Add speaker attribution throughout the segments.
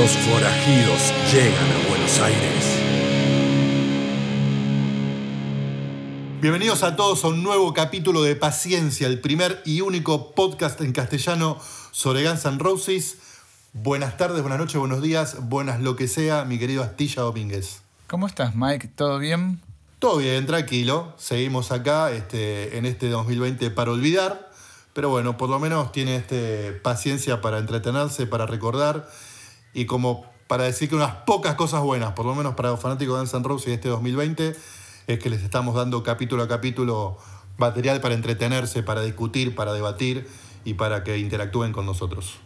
Speaker 1: Los forajidos llegan a Buenos Aires.
Speaker 2: Bienvenidos a todos a un nuevo capítulo de Paciencia, el primer y único podcast en castellano sobre Guns N' Roses. Buenas tardes, buenas noches, buenos días, buenas lo que sea, mi querido Astilla Domínguez.
Speaker 3: ¿Cómo estás, Mike? ¿Todo bien?
Speaker 2: Todo bien, tranquilo. Seguimos acá este, en este 2020 para olvidar. Pero bueno, por lo menos tiene este, paciencia para entretenerse, para recordar y como para decir que unas pocas cosas buenas, por lo menos para los fanáticos de Guns N' Roses este 2020, es que les estamos dando capítulo a capítulo material para entretenerse, para discutir, para debatir y para que interactúen con nosotros.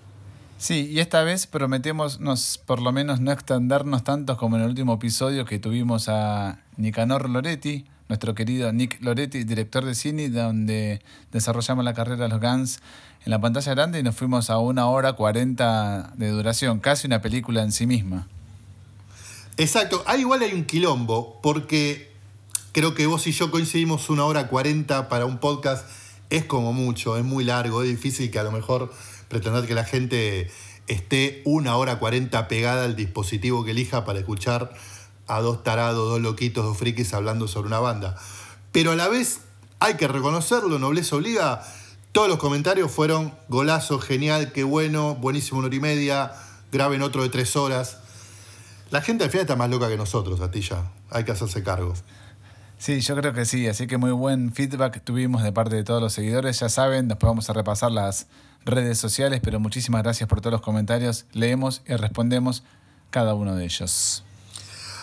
Speaker 3: Sí, y esta vez prometemos nos, por lo menos no extendernos tanto como en el último episodio que tuvimos a Nicanor Loretti, nuestro querido Nick Loretti, director de cine, donde desarrollamos la carrera de los Guns en la pantalla grande y nos fuimos a una hora cuarenta de duración, casi una película en sí misma.
Speaker 2: Exacto, ahí igual hay un quilombo, porque creo que vos y yo coincidimos una hora cuarenta para un podcast, es como mucho, es muy largo, es difícil que a lo mejor pretender que la gente esté una hora cuarenta pegada al dispositivo que elija para escuchar a dos tarados, dos loquitos, dos frikis hablando sobre una banda. Pero a la vez hay que reconocerlo, nobleza obliga, todos los comentarios fueron golazo, genial, qué bueno, buenísimo una hora y media, graben otro de tres horas. La gente al final está más loca que nosotros, Atilla. Hay que hacerse cargo.
Speaker 3: Sí, yo creo que sí, así que muy buen feedback tuvimos de parte de todos los seguidores. Ya saben, después vamos a repasar las redes sociales, pero muchísimas gracias por todos los comentarios. Leemos y respondemos cada uno de ellos.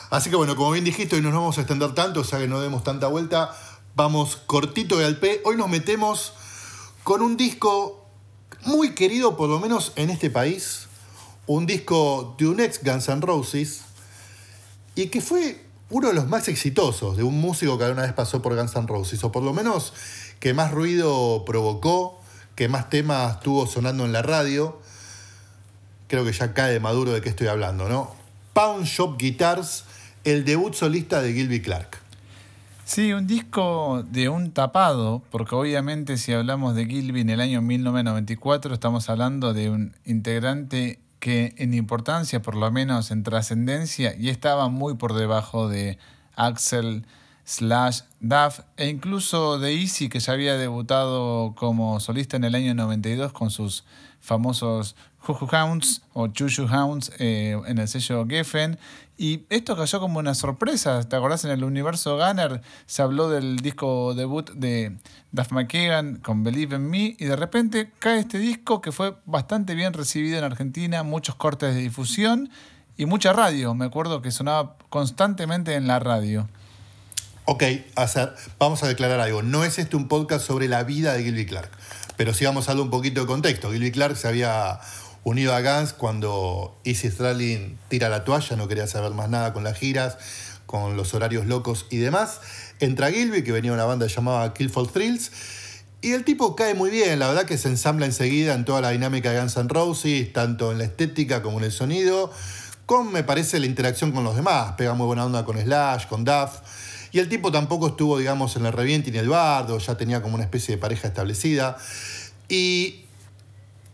Speaker 2: Así que bueno, como bien dijiste, hoy no nos vamos a extender tanto, o sea que no demos tanta vuelta. Vamos cortito y al P. Hoy nos metemos con un disco muy querido, por lo menos en este país, un disco de un ex Guns N' Roses, y que fue uno de los más exitosos de un músico que alguna vez pasó por Guns N' Roses, o por lo menos que más ruido provocó, que más temas tuvo sonando en la radio. Creo que ya cae maduro de qué estoy hablando, ¿no? Pound Shop Guitars, el debut solista de Gilby Clark.
Speaker 3: Sí, un disco de un tapado, porque obviamente si hablamos de Gilby en el año 1994 estamos hablando de un integrante que en importancia, por lo menos en trascendencia, y estaba muy por debajo de Axel slash Duff e incluso de Easy, que ya había debutado como solista en el año 92 con sus famosos Juju Hounds o Chuchu Hounds eh, en el sello Geffen. Y esto cayó como una sorpresa. ¿Te acordás? En el universo Gunner se habló del disco debut de Duff McKagan con Believe in Me. Y de repente cae este disco que fue bastante bien recibido en Argentina, muchos cortes de difusión y mucha radio. Me acuerdo que sonaba constantemente en la radio.
Speaker 2: Ok, vamos a declarar algo. No es este un podcast sobre la vida de Gilby Clark, pero sí vamos a darle un poquito de contexto. Gilby Clark se había unido a Guns cuando Easy Stradlin tira la toalla, no quería saber más nada con las giras, con los horarios locos y demás. Entra Gilby, que venía una banda llamada Kill for Thrills, y el tipo cae muy bien, la verdad que se ensambla enseguida en toda la dinámica de Guns N' Roses, tanto en la estética como en el sonido, con me parece la interacción con los demás, pega muy buena onda con Slash, con Duff. Y el tipo tampoco estuvo, digamos, en el reviente ni el bardo, ya tenía como una especie de pareja establecida. Y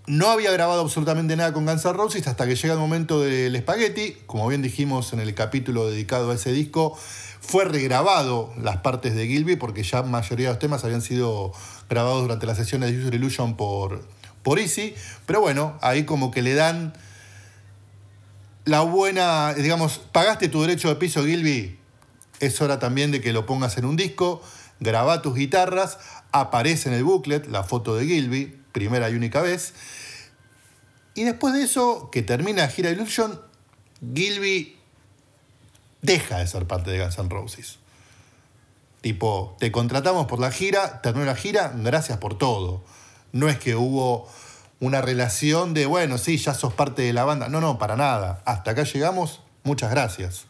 Speaker 2: no había grabado absolutamente nada con Guns N' Roses hasta que llega el momento del espagueti. Como bien dijimos en el capítulo dedicado a ese disco, fue regrabado las partes de Gilby porque ya la mayoría de los temas habían sido grabados durante las sesiones de User Illusion por, por Easy. Pero bueno, ahí como que le dan la buena, digamos, pagaste tu derecho de piso, Gilby, es hora también de que lo pongas en un disco, graba tus guitarras, aparece en el booklet la foto de Gilby, primera y única vez. Y después de eso, que termina Gira Illusion, Gilby deja de ser parte de Guns N' Roses. Tipo, te contratamos por la gira, terminó la gira, gracias por todo. No es que hubo una relación de, bueno, sí, ya sos parte de la banda. No, no, para nada. Hasta acá llegamos, muchas gracias.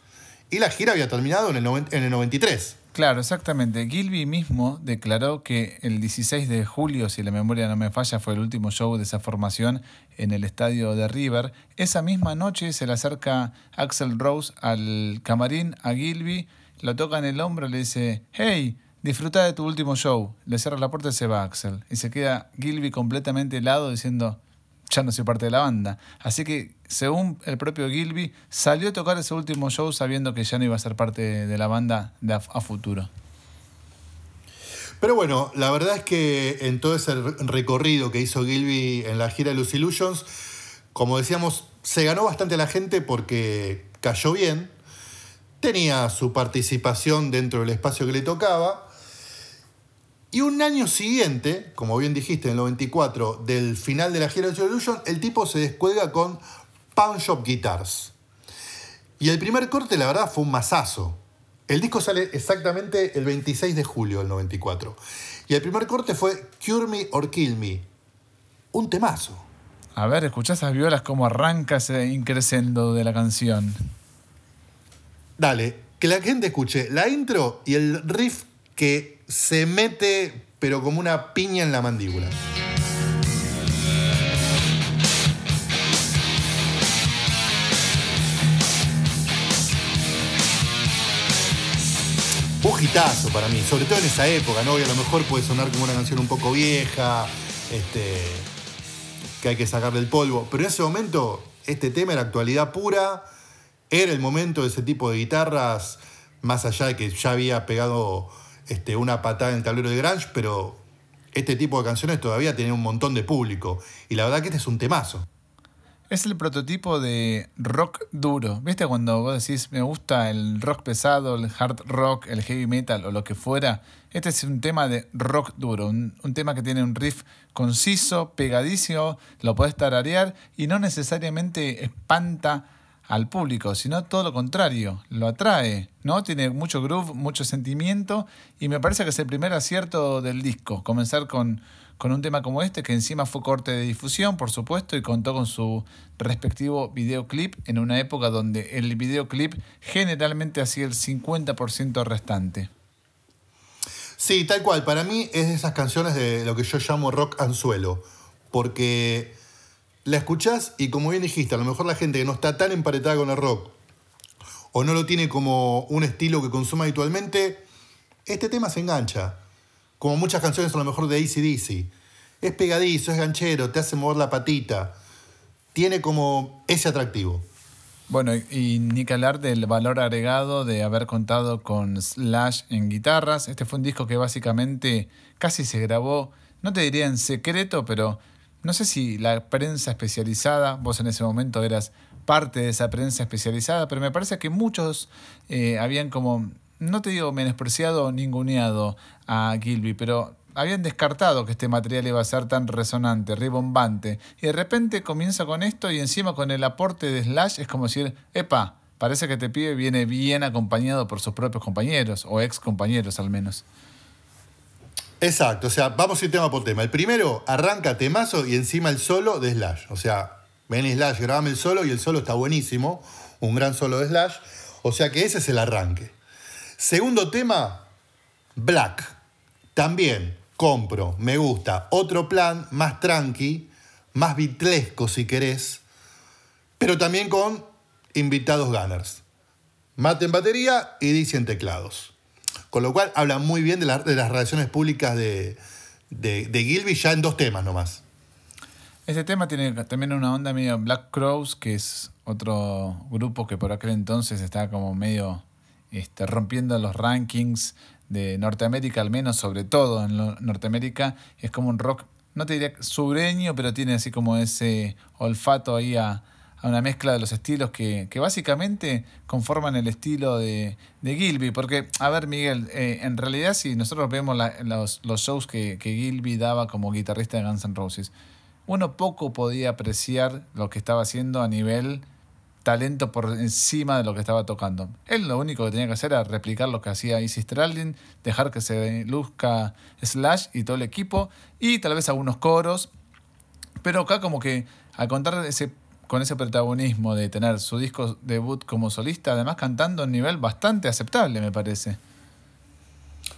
Speaker 2: Y la gira había terminado en el, en el 93.
Speaker 3: Claro, exactamente. Gilby mismo declaró que el 16 de julio, si la memoria no me falla, fue el último show de esa formación en el estadio de River. Esa misma noche se le acerca Axel Rose al camarín a Gilby, lo toca en el hombro le dice, hey, disfruta de tu último show. Le cierra la puerta y se va Axel. Y se queda Gilby completamente helado diciendo, ya no soy parte de la banda. Así que, según el propio Gilby, salió a tocar ese último show sabiendo que ya no iba a ser parte de la banda de a, futuro.
Speaker 2: Pero bueno, la verdad es que en todo ese recorrido que hizo Gilby en la gira de los Illusions, como decíamos, se ganó bastante la gente porque cayó bien, tenía su participación dentro del espacio que le tocaba y un año siguiente, como bien dijiste, en el 94, del final de la gira de Illusion, el tipo se descuelga con Pound Shop Guitars. Y el primer corte, la verdad, fue un masazo. El disco sale exactamente el 26 de julio del 94. Y el primer corte fue Cure Me or Kill Me. Un temazo.
Speaker 3: A ver, escuchás esas violas como arranca ese increscendo de la canción.
Speaker 2: Dale, que la gente escuche la intro y el riff que se mete, pero como una piña en la mandíbula. Un hitazo para mí, sobre todo en esa época, ¿no? Y a lo mejor puede sonar como una canción un poco vieja, este, que hay que sacarle el polvo. Pero en ese momento, este tema era actualidad pura, era el momento de ese tipo de guitarras, más allá de que ya había pegado este, una patada en el tablero de Grange, pero este tipo de canciones todavía tiene un montón de público. Y la verdad que este es un temazo.
Speaker 3: Es el prototipo de rock duro. ¿Viste cuando vos decís me gusta el rock pesado, el hard rock, el heavy metal o lo que fuera? Este es un tema de rock duro, un, tema que tiene un riff conciso, pegadísimo, lo podés tararear y no necesariamente espanta al público, sino todo lo contrario, lo atrae, ¿no? Tiene mucho groove, mucho sentimiento y me parece que es el primer acierto del disco, comenzar con, con un tema como este, que encima fue corte de difusión, por supuesto, y contó con su respectivo videoclip en una época donde el videoclip generalmente hacía el 50% restante.
Speaker 2: Sí, tal cual, para mí es de esas canciones de lo que yo llamo rock anzuelo, porque la escuchás y como bien dijiste, a lo mejor la gente que no está tan emparetada con el rock o no lo tiene como un estilo que consuma habitualmente, este tema se engancha. Como muchas canciones a lo mejor de ACDC. Es pegadizo, es ganchero, te hace mover la patita. Tiene como ese atractivo.
Speaker 3: Bueno, y ni que hablar del valor agregado de haber contado con Slash en guitarras. Este fue un disco que básicamente casi se grabó, no te diría en secreto, pero no sé si la prensa especializada, vos en ese momento eras parte de esa prensa especializada, pero me parece que muchos eh, habían como, no te digo menospreciado o ninguneado a Gilby, pero habían descartado que este material iba a ser tan resonante, ribombante. Y de repente comienza con esto y encima con el aporte de Slash es como decir, epa, parece que este pibe viene bien acompañado por sus propios compañeros, o ex compañeros al menos.
Speaker 2: Exacto, o sea, vamos a ir tema por tema. El primero arranca temazo y encima el solo de Slash. O sea, ven Slash, grabame el solo y el solo está buenísimo. Un gran solo de Slash. O sea que ese es el arranque. Segundo tema, Black. También compro, me gusta. Otro plan más tranqui, más bitlesco si querés, pero también con invitados gunners. Mate en batería y dice en teclados. Con lo cual habla muy bien de, las relaciones públicas de, de, Gilby ya en dos temas nomás.
Speaker 3: Ese tema tiene también una onda medio Black Crows, que es otro grupo que por aquel entonces estaba como medio este, rompiendo los rankings de Norteamérica, al menos sobre todo en Norteamérica. Es como un rock, no te diría sureño, pero tiene así como ese olfato ahí a, a una mezcla de los estilos que, básicamente conforman el estilo de, de, Gilby. Porque, a ver, Miguel, eh, en realidad si nosotros vemos los, los, shows que, que, Gilby daba como guitarrista de Guns N' Roses, uno poco podía apreciar lo que estaba haciendo a nivel talento por encima de lo que estaba tocando. Él lo único que tenía que hacer era replicar lo que hacía Easy Stradlin, dejar que se luzca Slash y todo el equipo, y tal vez algunos coros. Pero acá como que al contar ese, con ese protagonismo de tener su disco debut como solista, además cantando a un nivel bastante aceptable, me parece.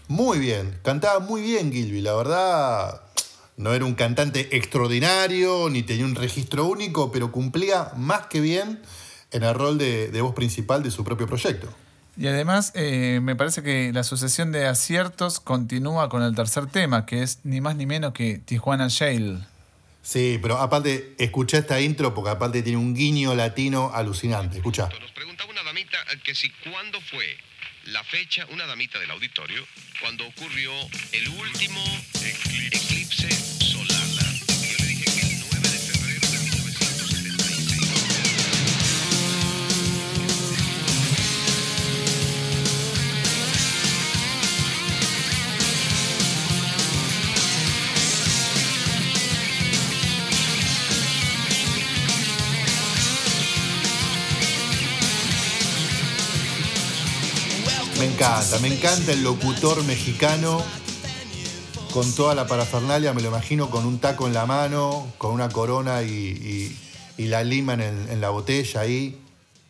Speaker 2: Muy bien, cantaba muy bien Gilby, la verdad no era un cantante extraordinario, ni tenía un registro único, pero cumplía más que bien en el rol de, voz principal de su propio proyecto.
Speaker 3: Y además, eh, me parece que la sucesión de aciertos continúa con el tercer tema, que es ni más ni menos que Tijuana Jail.
Speaker 2: Sí, pero aparte, escuché esta intro porque aparte tiene un guiño latino alucinante. Escucha.
Speaker 4: Nos preguntaba una damita que si cuándo fue la fecha, una damita del auditorio, cuando ocurrió el último eclipse
Speaker 2: encanta, me encanta el locutor mexicano con toda la parafernalia, me lo imagino con un taco en la mano, con una corona y, la lima en, la botella ahí.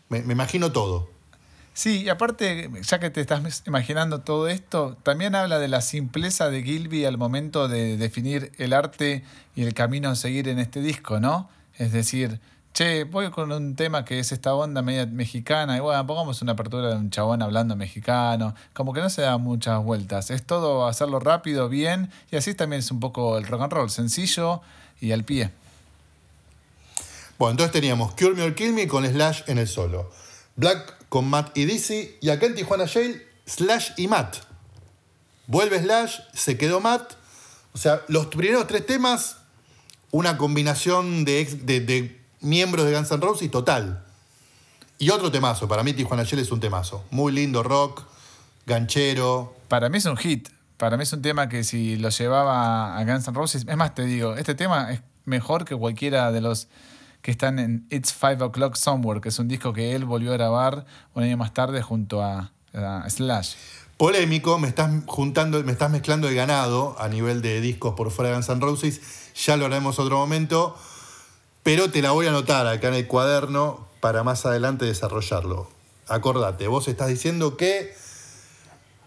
Speaker 2: Me, imagino todo.
Speaker 3: Sí, y aparte, ya que te estás imaginando todo esto, también habla de la simpleza de Gilby al momento de definir el arte y el camino a seguir en este disco, ¿no? Es decir, che, voy con un tema que es esta onda media mexicana, y bueno, pongamos una apertura de un chabón hablando mexicano, como que no se da muchas vueltas, es todo hacerlo rápido, bien, y así también es un poco el rock and roll, sencillo y al pie.
Speaker 2: Bueno, entonces teníamos Cure Me or Kill Me con Slash en el solo, Black con Matt y Dizzy, y acá en Tijuana Jail, Slash y Matt. Vuelve Slash, se quedó Matt, o sea, los primeros tres temas, una combinación de, de miembros de Guns N' Roses total. Y otro temazo, para mí Tijuana Shell es un temazo. Muy lindo rock, ganchero.
Speaker 3: Para mí es un hit. Para mí es un tema que si lo llevaba a Guns N' Roses, es más, te digo, este tema es mejor que cualquiera de los que están en It's Five O'Clock Somewhere, que es un disco que él volvió a grabar un año más tarde junto a, a Slash.
Speaker 2: Polémico, me estás juntando, me estás mezclando el ganado a nivel de discos por fuera de Guns N' Roses. Ya lo haremos otro momento pero te la voy a anotar acá en el cuaderno para más adelante desarrollarlo. Acordate, vos estás diciendo que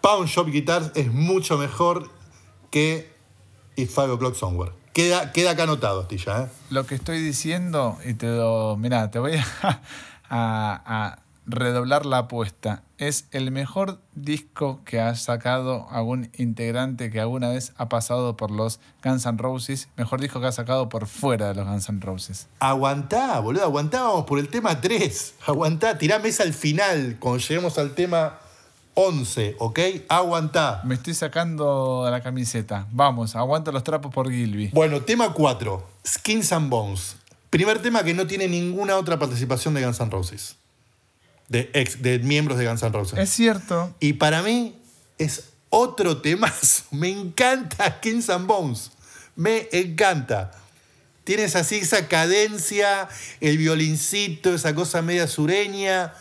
Speaker 2: Pound Shop Guitars es mucho mejor que It's Five O'Clock Somewhere. Queda, queda acá anotado, Astilla. ¿eh?
Speaker 3: Lo que estoy diciendo, y te lo. Mirá, te voy a redoblar la apuesta. Es el mejor disco que ha sacado algún integrante que alguna vez ha pasado por los Guns N' Roses. Mejor disco que ha sacado por fuera de los Guns N' Roses.
Speaker 2: Aguantá, boludo, aguantábamos por el tema 3. Aguantá, tirá mesa al final cuando lleguemos al tema 11, ¿ok? Aguantá.
Speaker 3: Me estoy sacando la camiseta. Vamos, aguanta los trapos por Gilby.
Speaker 2: Bueno, tema 4, Skins and Bones. Primer tema que no tiene ninguna otra participación de Guns N' Roses de, ex, de miembros de Guns N' Roses.
Speaker 3: Es cierto.
Speaker 2: Y para mí es otro tema. Me encanta Kings and Bones. Me encanta. Tienes así esa cadencia, el violincito, esa cosa media sureña.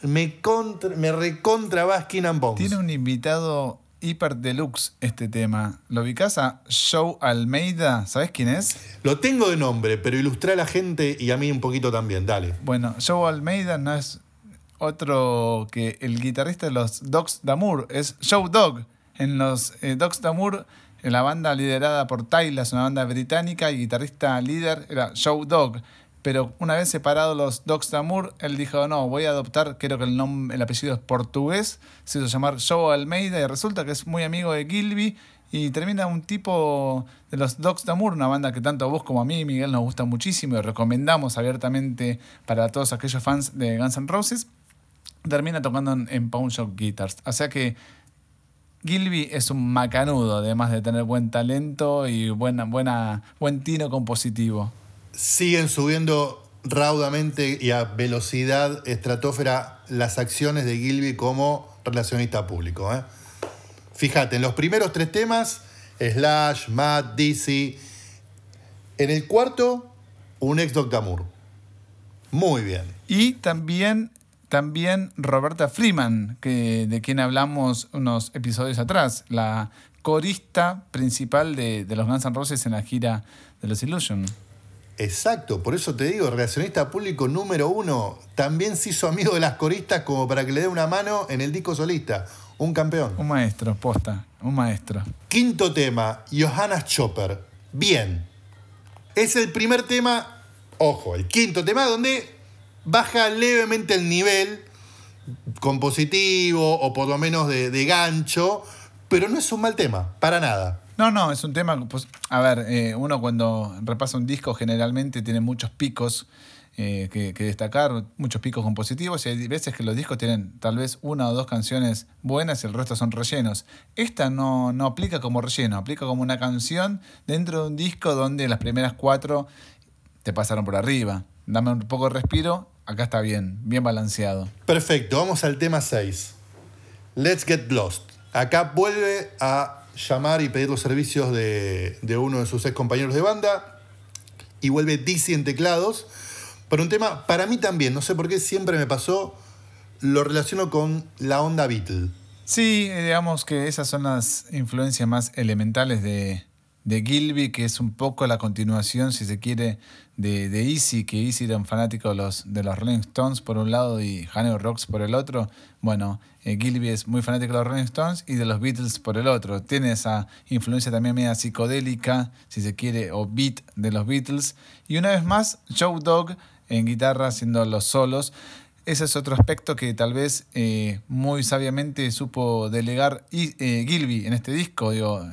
Speaker 2: Me, contra, me recontra va Skin and Bones.
Speaker 3: Tiene un invitado hiper deluxe este tema. ¿Lo ubicás a Joe Almeida? ¿Sabes quién es?
Speaker 2: Lo tengo de nombre, pero ilustra a la gente y a mí un poquito también. Dale.
Speaker 3: Bueno, Joe Almeida no es otro que el guitarrista de los Dogs Damour es Joe Dog. En los eh, Dogs Damour, en la banda liderada por Tylas, una banda británica, y guitarrista líder era Joe Dog. Pero una vez separados los Dogs Damour, él dijo, no, voy a adoptar, creo que el, nombre, el apellido es portugués, se hizo llamar Joe Almeida y resulta que es muy amigo de Gilby y termina un tipo de los Dogs Damour, una banda que tanto a vos como a mí, Miguel, nos gusta muchísimo y recomendamos abiertamente para todos aquellos fans de Guns N' Roses termina tocando en, en Pawn Shop Guitars. O sea que Gilby es un macanudo, además de tener buen talento y buena, buena, buen tino compositivo.
Speaker 2: Siguen subiendo raudamente y a velocidad estratosfera las acciones de Gilby como relacionista público. ¿eh? Fíjate, en los primeros tres temas, Slash, Matt, Dizzy. En el cuarto, un ex Doctor Muy bien.
Speaker 3: Y también, también Roberta Freeman, que, de quien hablamos unos episodios atrás, la corista principal de, de los Guns N' Roses en la gira de los Illusion.
Speaker 2: Exacto, por eso te digo, relacionista público número uno, también se hizo amigo de las coristas como para que le dé una mano en el disco solista. Un campeón.
Speaker 3: Un maestro, posta, un maestro.
Speaker 2: Quinto tema, Johanna Chopper. Bien. Es el primer tema, ojo, el quinto tema donde baja levemente el nivel compositivo o por lo menos de, de gancho, pero no es un mal tema, para nada.
Speaker 3: No, no, es un tema, pues, a ver, eh, uno cuando repasa un disco generalmente tiene muchos picos eh, que, que destacar, muchos picos compositivos y hay veces que los discos tienen tal vez una o dos canciones buenas y el resto son rellenos. Esta no, no aplica como relleno, aplica como una canción dentro de un disco donde las primeras cuatro te pasaron por arriba. Dame un poco de respiro, acá está bien, bien balanceado.
Speaker 2: Perfecto, vamos al tema 6. Let's Get Lost. Acá vuelve a llamar y pedir los servicios de, de uno de sus ex compañeros de banda y vuelve Dizzy en teclados para un tema, para mí también, no sé por qué siempre me pasó, lo relaciono con la onda Beatle.
Speaker 3: Sí, digamos que esas son las influencias más elementales de, de Gilby, que es un poco la continuación, si se quiere, de, Easy, que Easy era un fanático de los, de los Rolling Stones por un lado y Haneo Rocks por el otro. Bueno, eh, Gilby es muy fanático de los Rolling Stones y de los Beatles por el otro. Tiene esa influencia también media psicodélica, si se quiere, o beat de los Beatles. Y una vez más, Joe Dog en guitarra haciendo los solos. Ese es otro aspecto que tal vez eh, muy sabiamente supo delegar eh, Gilby en este disco. Digo,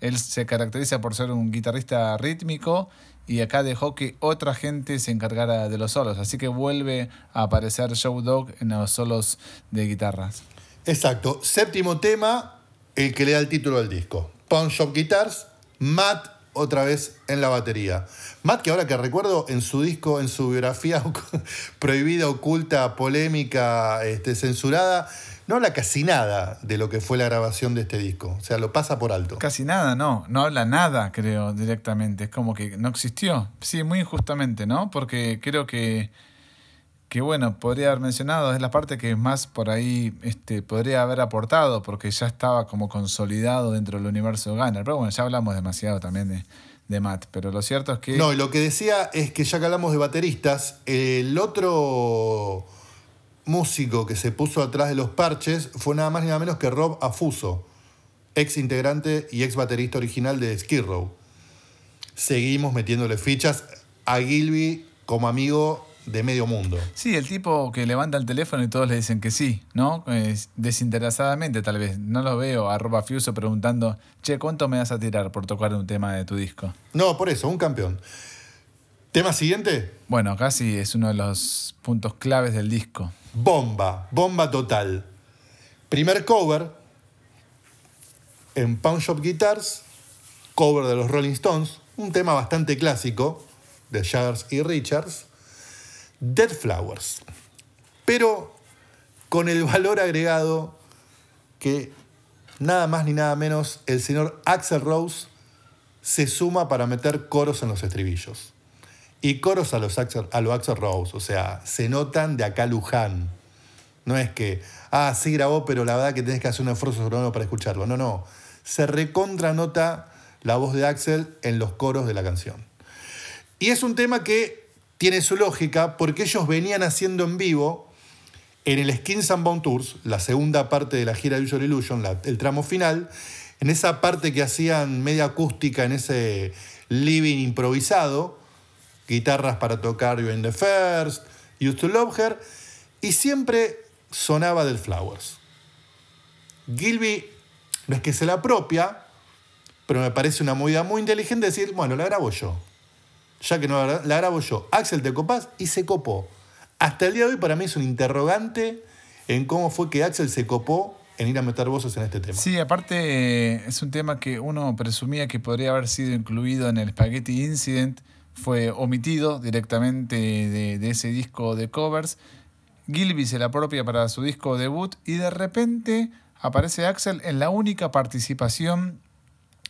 Speaker 3: él se caracteriza por ser un guitarrista rítmico y acá dejó que otra gente se encargara de los solos. Así que vuelve a aparecer Joe Dog en los solos de guitarras.
Speaker 2: Exacto. Séptimo tema, el que le da el título al disco. Pawn Shop Guitars, Matt otra vez en la batería. Matt, que ahora que recuerdo, en su disco, en su biografía prohibida, oculta, polémica, este, censurada, no habla casi nada de lo que fue la grabación de este disco. O sea, lo pasa por alto.
Speaker 3: Casi nada, no. No habla nada, creo, directamente. Es como que no existió. Sí, muy injustamente, ¿no? Porque creo que, que bueno, podría haber mencionado, es la parte que más por ahí este, podría haber aportado, porque ya estaba como consolidado dentro del universo Gunner. Pero bueno, ya hablamos demasiado también de, de Matt. Pero lo cierto es que...
Speaker 2: No, y lo que decía es que ya que hablamos de bateristas, el otro músico que se puso atrás de los parches fue nada más ni nada menos que Rob Afuso, ex integrante y ex baterista original de Skid Row. Seguimos metiéndole fichas a Gilby como amigo de medio mundo.
Speaker 3: Sí, el tipo que levanta el teléfono y todos le dicen que sí, ¿no? Es desinteresadamente tal vez. No lo veo a Rob Afuso preguntando, che, ¿cuánto me vas a tirar por tocar un tema de tu disco?
Speaker 2: No, por eso, un campeón. ¿Tema siguiente?
Speaker 3: Bueno, casi es uno de los puntos claves del disco.
Speaker 2: Bomba, bomba total. Primer cover en Pound Shop Guitars, cover de los Rolling Stones, un tema bastante clásico de Jagers y Richards, Dead Flowers. Pero con el valor agregado que nada más ni nada menos el señor Axel Rose se suma para meter coros en los estribillos. Y coros a los Axel, a los Axel Rose, o sea, se notan de acá Luján. No es que, ah, sí grabó, pero la verdad que tenés que hacer un esfuerzo para escucharlo. No, no. Se recontranota la voz de Axel en los coros de la canción. Y es un tema que tiene su lógica porque ellos venían haciendo en vivo en el Skins and Bone Tours, la segunda parte de la gira de Usual Illusion, el tramo final, en esa parte que hacían media acústica en ese living improvisado, guitarras para tocar You in the First, Used to Love Her, y siempre sonaba del Flowers. Gilby no es que se la apropia, pero me parece una movida muy inteligente decir, bueno, la grabo yo. Ya que no la, la grabo yo. Axel, ¿te copás? Y se copó. Hasta el día de hoy para mí es un interrogante en cómo fue que Axel se copó en ir a meter voces en este tema.
Speaker 3: Sí, aparte eh, es un tema que uno presumía que podría haber sido incluido en el Spaghetti Incident, fue omitido directamente de, ese disco de covers. Gilby se la apropia para su disco debut y de repente aparece Axel en la única participación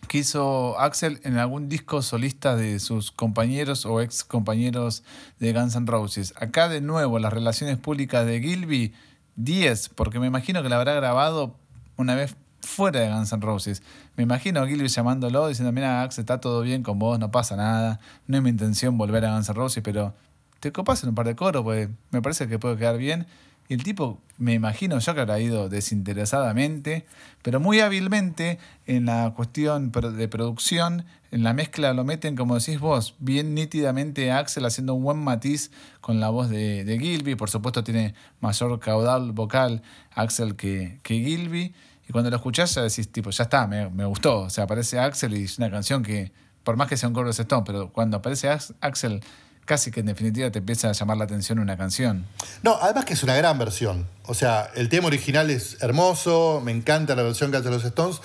Speaker 3: que hizo Axel en algún disco solista de sus compañeros o ex compañeros de Guns N' Roses. Acá de nuevo las relaciones públicas de Gilby, 10, porque me imagino que la habrá grabado una vez fuera de Guns N' Roses. Me imagino a Gilby llamándolo diciendo, mira Axel, está todo bien con vos, no pasa nada, no es mi intención volver a Guns N' Roses, pero te copas en un par de coros, pues me parece que puede quedar bien. Y el tipo, me imagino yo que habrá ido desinteresadamente, pero muy hábilmente en la cuestión de producción, en la mezcla lo meten, como decís vos, bien nítidamente Axel haciendo un buen matiz con la voz de, de Gilby. Por supuesto tiene mayor caudal vocal Axel que, que Gilby. Y cuando lo escuchás ya decís, tipo, ya está, me, me gustó. O sea, aparece Axel y es una canción que, por más que sea un coro de Stone, pero cuando aparece Axel casi que en definitiva te empieza a llamar la atención una canción.
Speaker 2: No, además que es una gran versión. O sea, el tema original es hermoso, me encanta la versión que hacen los Stones,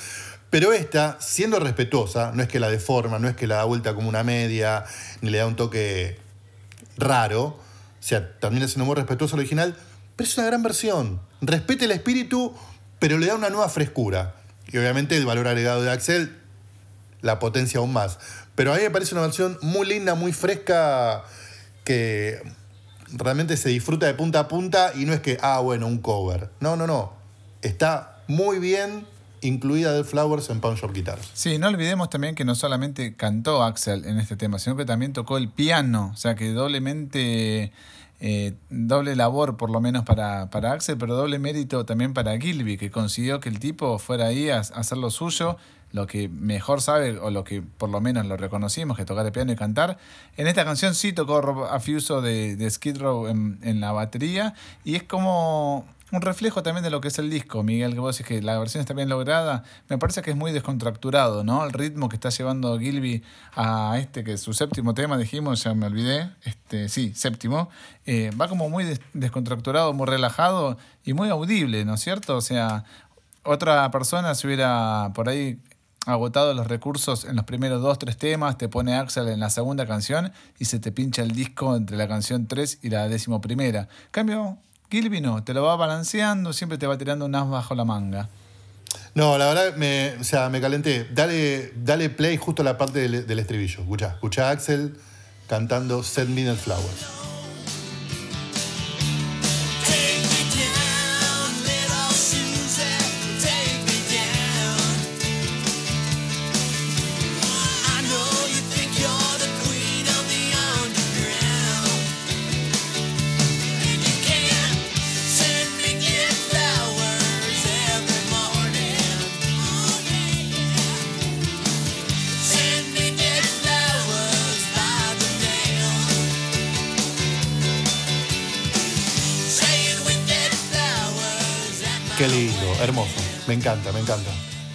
Speaker 2: pero esta, siendo respetuosa, no es que la deforma, no es que la da vuelta como una media, ni le da un toque raro, o sea, también siendo muy respetuoso al original, pero es una gran versión. Respete el espíritu, pero le da una nueva frescura. Y obviamente el valor agregado de Axel la potencia aún más. Pero a mí me parece una versión muy linda, muy fresca, que realmente se disfruta de punta a punta y no es que, ah, bueno, un cover. No, no, no. Está muy bien incluida de Flowers en Pound Shop Guitars.
Speaker 3: Sí, no olvidemos también que no solamente cantó Axel en este tema, sino que también tocó el piano, o sea que doblemente, eh, doble labor por lo menos para, para Axel, pero doble mérito también para Gilby, que consiguió que el tipo fuera ahí a hacer lo suyo lo que mejor sabe, o lo que por lo menos lo reconocimos, que tocar el piano y cantar. En esta canción sí tocó Rob Afuso de, de Skid Row en, la batería, y es como un reflejo también de lo que es el disco, Miguel, que vos decís que la versión está bien lograda. Me parece que es muy descontracturado, ¿no? El ritmo que está llevando Gilby a este, que es su séptimo tema, dijimos, ya me olvidé, este, sí, séptimo, eh, va como muy descontracturado, muy relajado y muy audible, ¿no es cierto? O sea, otra persona se hubiera por ahí agotado los recursos en los primeros dos, tres temas, te pone Axel en la segunda canción y se te pincha el disco entre la canción 3 y la décimo primera. Cambio, Gilby no, te lo va balanceando, siempre te va tirando un as bajo la manga.
Speaker 2: No, la verdad, me, o sea, me calenté. Dale, dale play justo a la parte del, estribillo. Escucha, escucha a Axel cantando Send Me the Flowers. Me encanta, me encanta.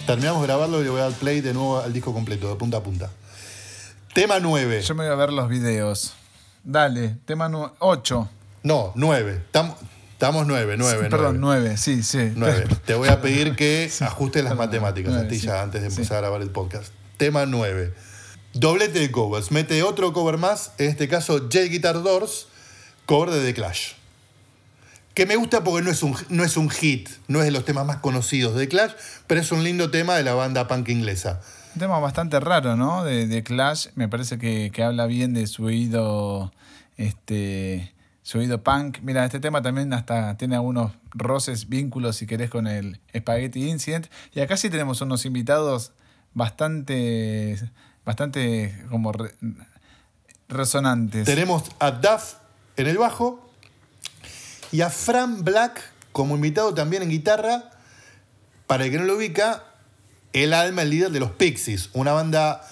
Speaker 2: Terminamos de grabarlo y le voy a dar play de nuevo al disco completo, de punta a punta. Tema 9.
Speaker 3: Yo me voy a ver los videos. Dale, tema 8.
Speaker 2: No, 9. Estamos 9, 9.
Speaker 3: perdón, 9, sí, sí.
Speaker 2: 9. Te voy a pedir que ajustes las matemáticas, Astilla, antes de empezar a grabar el podcast. Tema 9. Doblete de covers. Mete otro cover más, en este caso J Guitar Doors, cover de The Clash que me gusta porque no es, un, no es un hit, no es de los temas más conocidos de Clash, pero es un lindo tema de la banda punk inglesa.
Speaker 3: Un tema bastante raro, ¿no? De, Clash, me parece que, habla bien de su oído, este, su oído punk. Mira, este tema también hasta tiene algunos roces, vínculos, si querés, con el Spaghetti Incident. Y acá sí tenemos unos invitados bastante, bastante como resonantes.
Speaker 2: Tenemos a Duff en el bajo, y a Fran Black como invitado también en guitarra, para el que no lo ubica, el alma, el líder de los Pixies, una banda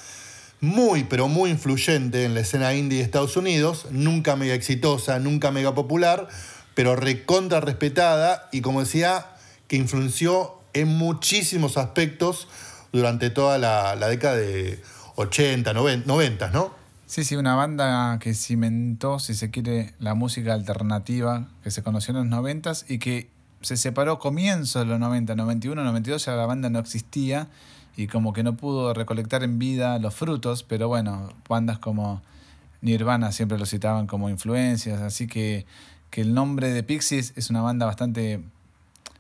Speaker 2: muy, pero muy influyente en la escena indie de Estados Unidos, nunca mega exitosa, nunca mega popular, pero recontra respetada y como decía, que influenció en muchísimos aspectos durante toda la, la década de 80, 90, ¿no?
Speaker 3: Sí, sí, una banda que cimentó, si se quiere, la música alternativa que se conoció en los noventas y que se separó comienzo de los 90, 91, 92, ya la banda no existía y como que no pudo recolectar en vida los frutos, pero bueno, bandas como Nirvana siempre lo citaban como influencias, así que, que el nombre de Pixies es una banda bastante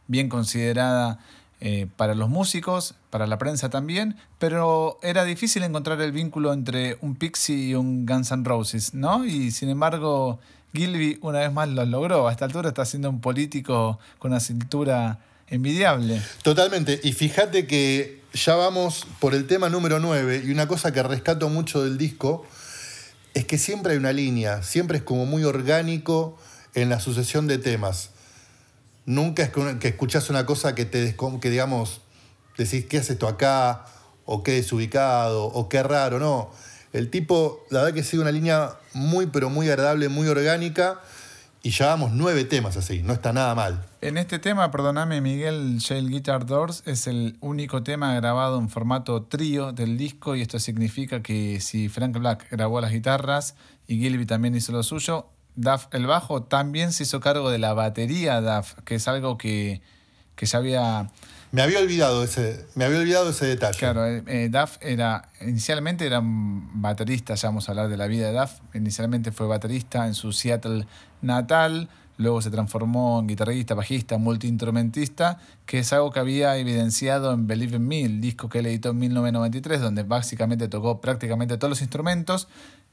Speaker 3: bien considerada eh, para los músicos, para la prensa también, pero era difícil encontrar el vínculo entre un Pixie y un Guns N' Roses, ¿no? Y sin embargo, Gilby una vez más lo logró. A esta altura está siendo un político con una cintura envidiable.
Speaker 2: Totalmente. Y fíjate que ya vamos por el tema número 9 y una cosa que rescato mucho del disco es que siempre hay una línea, siempre es como muy orgánico en la sucesión de temas. Nunca es que escuchas una cosa que te que digamos decís qué hace esto acá o qué desubicado o qué raro, no. El tipo, la verdad que sigue una línea muy pero muy agradable, muy orgánica y llevamos nueve temas así, no está nada mal.
Speaker 3: En este tema, perdóname Miguel, Shale Guitar Doors es el único tema grabado en formato trío del disco y esto significa que si Frank Black grabó las guitarras y Gilby también hizo lo suyo, Duff el bajo también se hizo cargo de la batería Duff, que es algo que, que ya había
Speaker 2: me había olvidado ese, me había olvidado ese detalle.
Speaker 3: Claro, eh, eh, Duff era, inicialmente era un baterista, ya vamos a hablar de la vida de Duff, inicialmente fue baterista en su Seattle natal, luego se transformó en guitarrista, bajista, multiinstrumentista, que es algo que había evidenciado en Believe in Me, el disco que él editó en 1993, donde básicamente tocó prácticamente todos los instrumentos.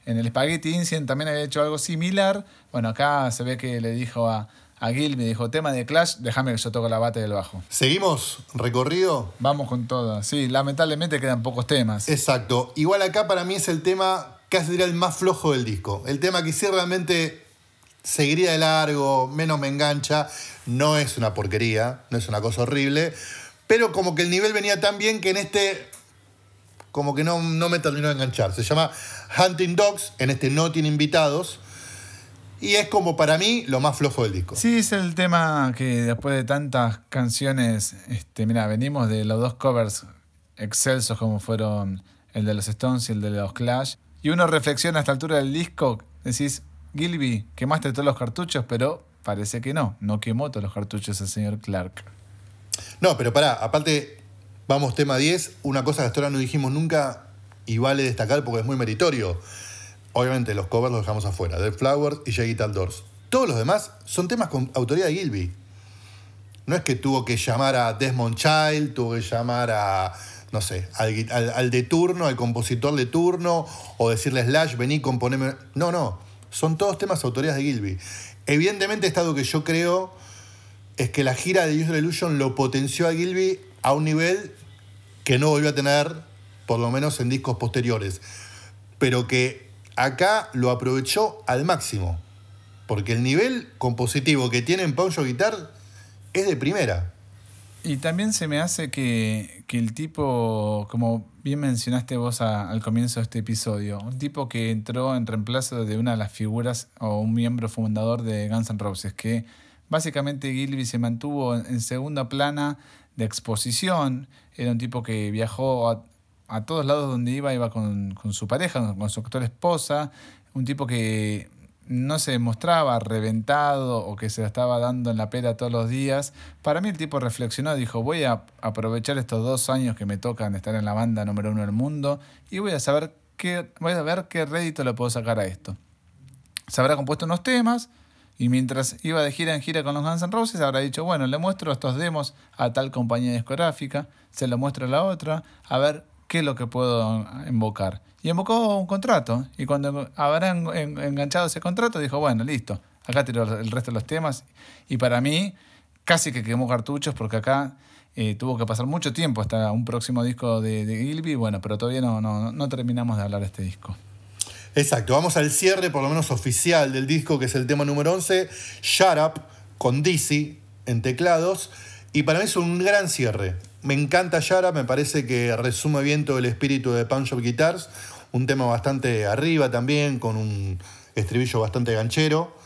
Speaker 3: En el Spaghetti Incident también había hecho algo similar. Bueno, acá se ve que le dijo a, a Gil me dijo, tema de Clash, déjame que yo toque la bata del bajo.
Speaker 2: ¿Seguimos recorrido?
Speaker 3: Vamos con todo. Sí, lamentablemente quedan pocos temas.
Speaker 2: Exacto. Igual acá para mí es el tema, casi diría el más flojo del disco. El tema que sí realmente seguiría de largo, menos me engancha. No es una porquería, no es una cosa horrible. Pero como que el nivel venía tan bien que en este como que no, no me terminó de enganchar. Se llama Hunting Dogs, en este no tiene invitados. Y es como para mí lo más flojo del disco.
Speaker 3: Sí, es el tema que después de tantas canciones, este, mira, venimos de los dos covers excelsos como fueron el de los Stones y el de los Clash. Y uno reflexiona a esta altura del disco, decís, Gilby, quemaste todos los cartuchos, pero parece que no, no quemó todos los cartuchos el señor Clark.
Speaker 2: No, pero pará, aparte, vamos tema 10, una cosa que hasta ahora no dijimos nunca y vale destacar porque es muy meritorio. Obviamente los covers los dejamos afuera, The Flowers y Guitar Doors. Todos los demás son temas con autoría de Gilby. No es que tuvo que llamar a Desmond Child, tuvo que llamar a, no sé, al, de turno, al compositor de turno, o decirle Slash, vení, componeme. No, no. Son todos temas autorías de Gilby. Evidentemente, estado que yo creo es que la gira de User Illusion lo potenció a Gilby a un nivel que no volvió a tener, por lo menos en discos posteriores. Pero que acá lo aprovechó al máximo. Porque el nivel compositivo que tiene en Poncho Guitar es de primera.
Speaker 3: Y también se me hace que, el tipo, como bien mencionaste vos al comienzo de este episodio, un tipo que entró en reemplazo de una de las figuras o un miembro fundador de Guns N' Roses, que básicamente Gilby se mantuvo en segunda plana de exposición, era un tipo que viajó a, a todos lados donde iba, iba con, su pareja, con su actual esposa, un tipo que no se mostraba reventado o que se estaba dando en la pera todos los días. Para mí el tipo reflexionó dijo, voy a aprovechar estos dos años que me tocan estar en la banda número uno del mundo y voy a saber qué, voy a ver qué rédito le puedo sacar a esto. Se habrá compuesto unos temas y mientras iba de gira en gira con los Guns N' Roses habrá dicho, bueno, le muestro estos demos a tal compañía discográfica, se lo muestro a la otra, a ver qué es lo que puedo invocar. Y invocó un contrato. Y cuando habrán enganchado ese contrato, dijo, bueno, listo, acá tiro el resto de los temas. Y para mí, casi que quemó cartuchos porque acá eh, tuvo que pasar mucho tiempo hasta un próximo disco de, de Gilby. Bueno, pero todavía no, no, no terminamos de hablar de este disco.
Speaker 2: Exacto, vamos al cierre, por lo menos oficial, del disco, que es el tema número 11, Shut Up, con Dizzy en teclados. Y para mí es un gran cierre. Me encanta Yara, me parece que resume bien todo el espíritu de Punch of Guitars. Un tema bastante arriba también, con un estribillo bastante ganchero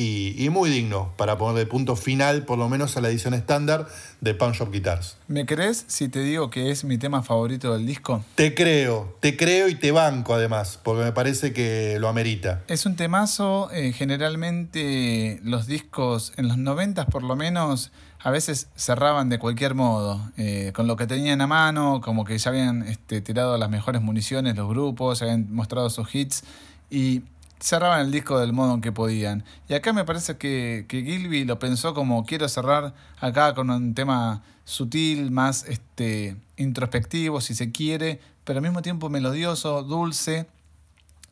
Speaker 2: y, muy digno para ponerle punto final, por lo menos a la edición estándar de Punch of Guitars.
Speaker 3: ¿Me crees si te digo que es mi tema favorito del disco?
Speaker 2: Te creo, te creo y te banco además, porque me parece que lo amerita.
Speaker 3: Es un temazo, eh, generalmente los discos en los 90 por lo menos a veces cerraban de cualquier modo, eh, con lo que tenían a mano, como que ya habían este, tirado las mejores municiones los grupos, habían mostrado sus hits y cerraban el disco del modo en que podían. Y acá me parece que, que Gilby lo pensó como quiero cerrar acá con un tema sutil, más este, introspectivo si se quiere, pero al mismo tiempo melodioso, dulce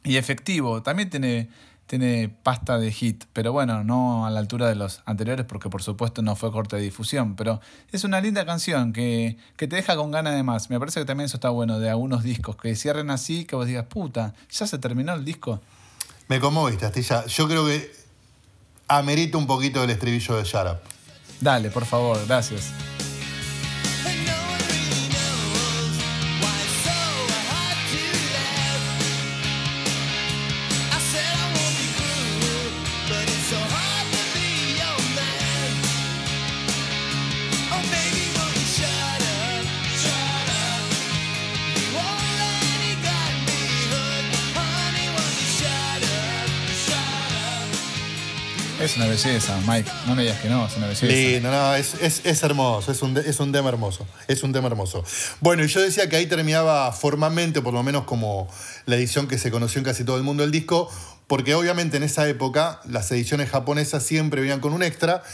Speaker 3: y efectivo. También tiene, tiene pasta de hit, pero bueno, no a la altura de los anteriores porque por supuesto no fue corte de difusión, pero es una linda canción que, que te deja con ganas de más. Me parece que también eso está bueno de algunos discos, que cierren así, que vos digas, puta, ya se terminó el disco.
Speaker 2: Me conmoviste, Astilla. Yo creo que amerita un poquito el estribillo de Shut Up.
Speaker 3: Dale, por favor, gracias. Es una belleza, Mike. No me digas que no, es una belleza.
Speaker 2: Lindo, no, es, es- hermoso, es un, es tema hermoso, es un tema hermoso. Bueno, y yo decía que ahí terminaba formalmente, por lo menos como la edición que se conoció en casi todo el mundo del disco, porque obviamente en esa época las ediciones japonesas siempre venían con un extra,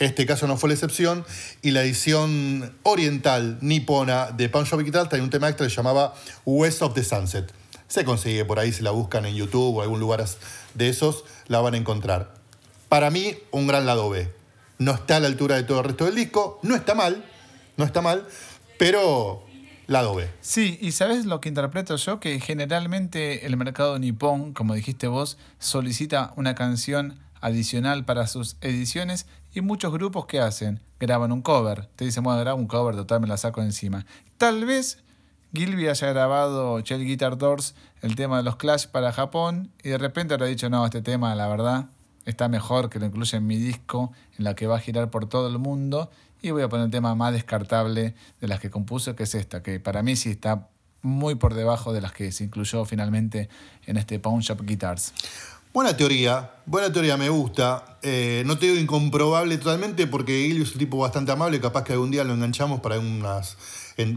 Speaker 2: este caso no fue la excepción, y la edición oriental nipona de Up Guitar tenía un tema extra que se llamaba West of the Sunset. Se consigue por ahí, si la buscan en YouTube o algún lugar de esos, la van a encontrar. Para mí, un gran lado B. No está a la altura de todo el resto del disco, no está mal, no está mal, pero lado B.
Speaker 3: Sí, y ¿sabes lo que interpreto yo? Que generalmente el mercado nipón, como dijiste vos, solicita una canción adicional para sus ediciones y muchos grupos que hacen, graban un cover. Te dicen, bueno, grabo un cover, total, me la saco encima. Tal vez Gilby haya grabado Shell Guitar Doors, el tema de los Clash para Japón, y de repente habrá dicho, no, este tema, la verdad, está mejor que lo incluya en mi disco, en la que va a girar por todo el mundo, y voy a poner el tema más descartable de las que compuso, que es esta, que para mí sí está muy por debajo de las que se incluyó finalmente en este Pawn Shop Guitars.
Speaker 2: Buena teoría, buena teoría, me gusta. Eh, no te digo incomprobable totalmente porque Gilby es un tipo bastante amable, capaz que algún día lo enganchamos para, unas,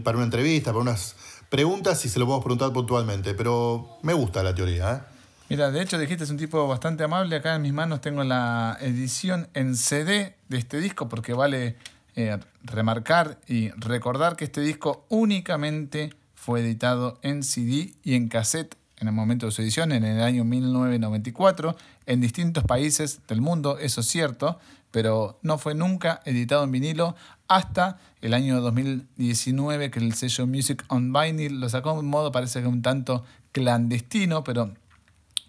Speaker 2: para una entrevista, para unas preguntas y se lo podemos preguntar puntualmente, pero me gusta la teoría. ¿eh?
Speaker 3: Mira, de hecho dijiste es un tipo bastante amable. Acá en mis manos tengo la edición en CD de este disco porque vale eh, remarcar y recordar que este disco únicamente fue editado en CD y en cassette en el momento de su edición, en el año 1994, en distintos países del mundo, eso es cierto, pero no fue nunca editado en vinilo hasta el año 2019 que el sello Music on Vinyl lo sacó de un modo parece que un tanto clandestino, pero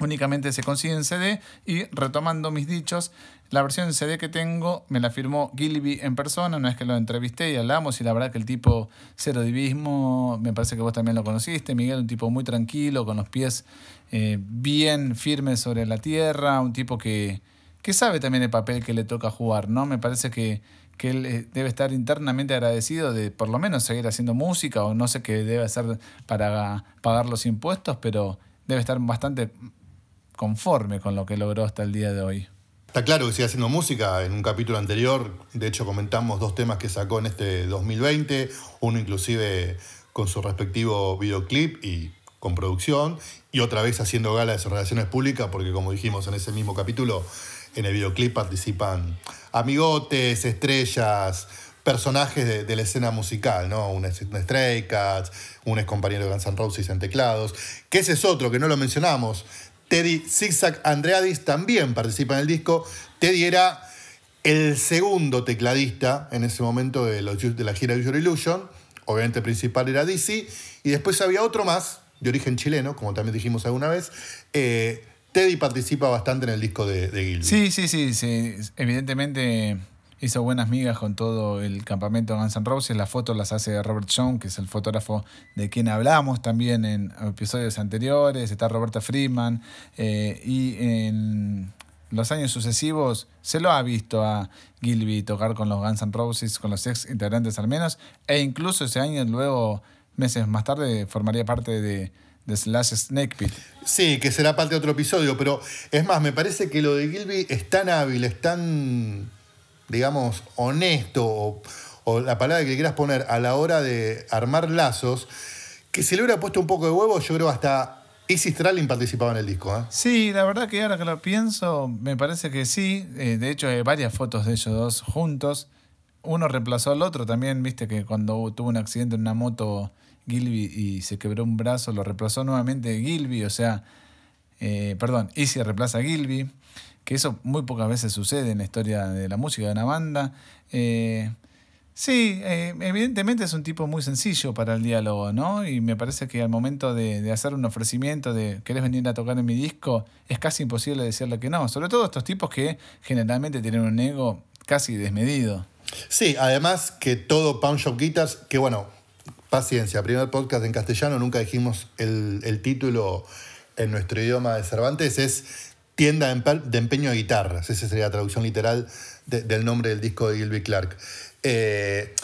Speaker 3: únicamente se consigue en CD y retomando mis dichos, la versión CD que tengo me la firmó Gilby en persona, una vez que lo entrevisté y hablamos y la verdad que el tipo cero divismo, me parece que vos también lo conociste, Miguel, un tipo muy tranquilo, con los pies eh, bien firmes sobre la tierra, un tipo que, que sabe también el papel que le toca jugar, ¿no? Me parece que, que él eh, debe estar internamente agradecido de por lo menos seguir haciendo música o no sé qué debe hacer para pagar los impuestos, pero debe estar bastante conforme con lo que logró hasta el día de hoy.
Speaker 2: Está claro que sigue haciendo música. En un capítulo anterior, de hecho, comentamos dos temas que sacó en este 2020, uno inclusive con su respectivo videoclip y con producción, y otra vez haciendo gala de sus relaciones públicas, porque como dijimos en ese mismo capítulo, en el videoclip participan amigotes, estrellas, personajes de, la escena musical, ¿no? Un Stray Cats, un ex compañero de Guns N' Roses en teclados, que ese es otro que no lo mencionamos. Teddy Zigzag Andreadis también participa en el disco. Teddy era el segundo tecladista en ese momento de, la gira Your Illusion. Obviamente el principal era Dizzy. Y después había otro más, de origen chileno, como también dijimos alguna vez. Eh, Teddy participa bastante en el disco de, de.
Speaker 3: Sí, sí, sí, sí. Evidentemente hizo buenas migas con todo el campamento Guns N' Roses. Las fotos las hace Robert Young, que es el fotógrafo de quien hablamos también en episodios anteriores. Está Roberta Friedman. eh, y en los años sucesivos se lo ha visto a Gilby tocar con los Guns N' Roses, con los ex integrantes al menos. E incluso ese año, luego, meses más tarde, formaría parte de, de Slash Snake Pit.
Speaker 2: Sí, que será parte de otro episodio, pero es más, me parece que lo de Gilby es tan hábil, es tan, digamos, honesto, o, la palabra que quieras poner a la hora de armar lazos, que si le hubiera puesto un poco de huevo, yo creo hasta Izzy Stradlin participaba en el disco, ¿eh?
Speaker 3: Sí, la verdad que ahora que lo pienso, me parece que sí. Eh, de hecho, hay varias fotos de ellos dos juntos. Uno reemplazó al otro también, viste que cuando tuvo un accidente en una moto Gilby y se quebró un brazo, lo reemplazó nuevamente Gilby, o sea, eh, perdón, Izzy reemplaza a Gilby, que eso muy pocas veces sucede en la historia de la música de una banda. Eh, sí, eh, evidentemente es un tipo muy sencillo para el diálogo, ¿no? Y me parece que al momento de, hacer un ofrecimiento de querés venir a tocar en mi disco, es casi imposible decirle que no. Sobre todo estos tipos que generalmente tienen un ego casi desmedido.
Speaker 2: Sí, además que todo Pound Shop Guitars, que bueno, paciencia, primer podcast en castellano, nunca dijimos el, el título en nuestro idioma de Cervantes, es tienda de empe- de empeño de guitarras. Esa sería la traducción literal de- del nombre del disco de Gilby Clark. Eh,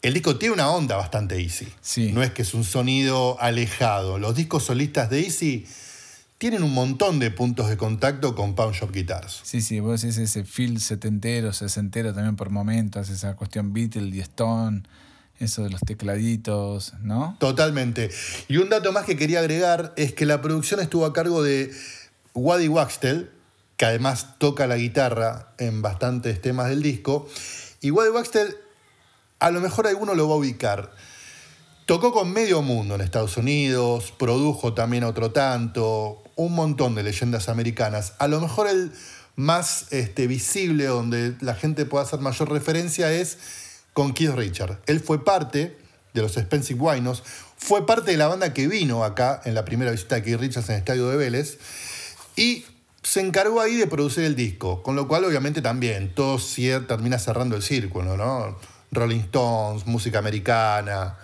Speaker 2: el disco tiene una onda bastante easy.
Speaker 3: Sí.
Speaker 2: No es que es un sonido alejado. Los discos solistas de Easy tienen un montón de puntos de contacto con Pound Shop Guitars.
Speaker 3: Sí, sí, vos decís ese feel setentero, sesentero también por momentos, esa cuestión Beatle y Stone, eso de los tecladitos, ¿no?
Speaker 2: Totalmente. Y un dato más que quería agregar es que la producción estuvo a cargo de Waddy Waxtel, que además toca la guitarra en bastantes temas del disco. Y Waddy Waxtel, a lo mejor alguno lo va a ubicar. Tocó con medio mundo en Estados Unidos, produjo también otro tanto, un montón de leyendas americanas. A lo mejor el más este, visible, donde la gente puede hacer mayor referencia, es con Keith Richard. Él fue parte de los Expensive Winos, fue parte de la banda que vino acá en la primera visita de Keith Richards en el estadio de Vélez y se encargó ahí de producir el disco, con lo cual obviamente también todo termina cerrando el círculo, ¿no? Rolling Stones, música americana,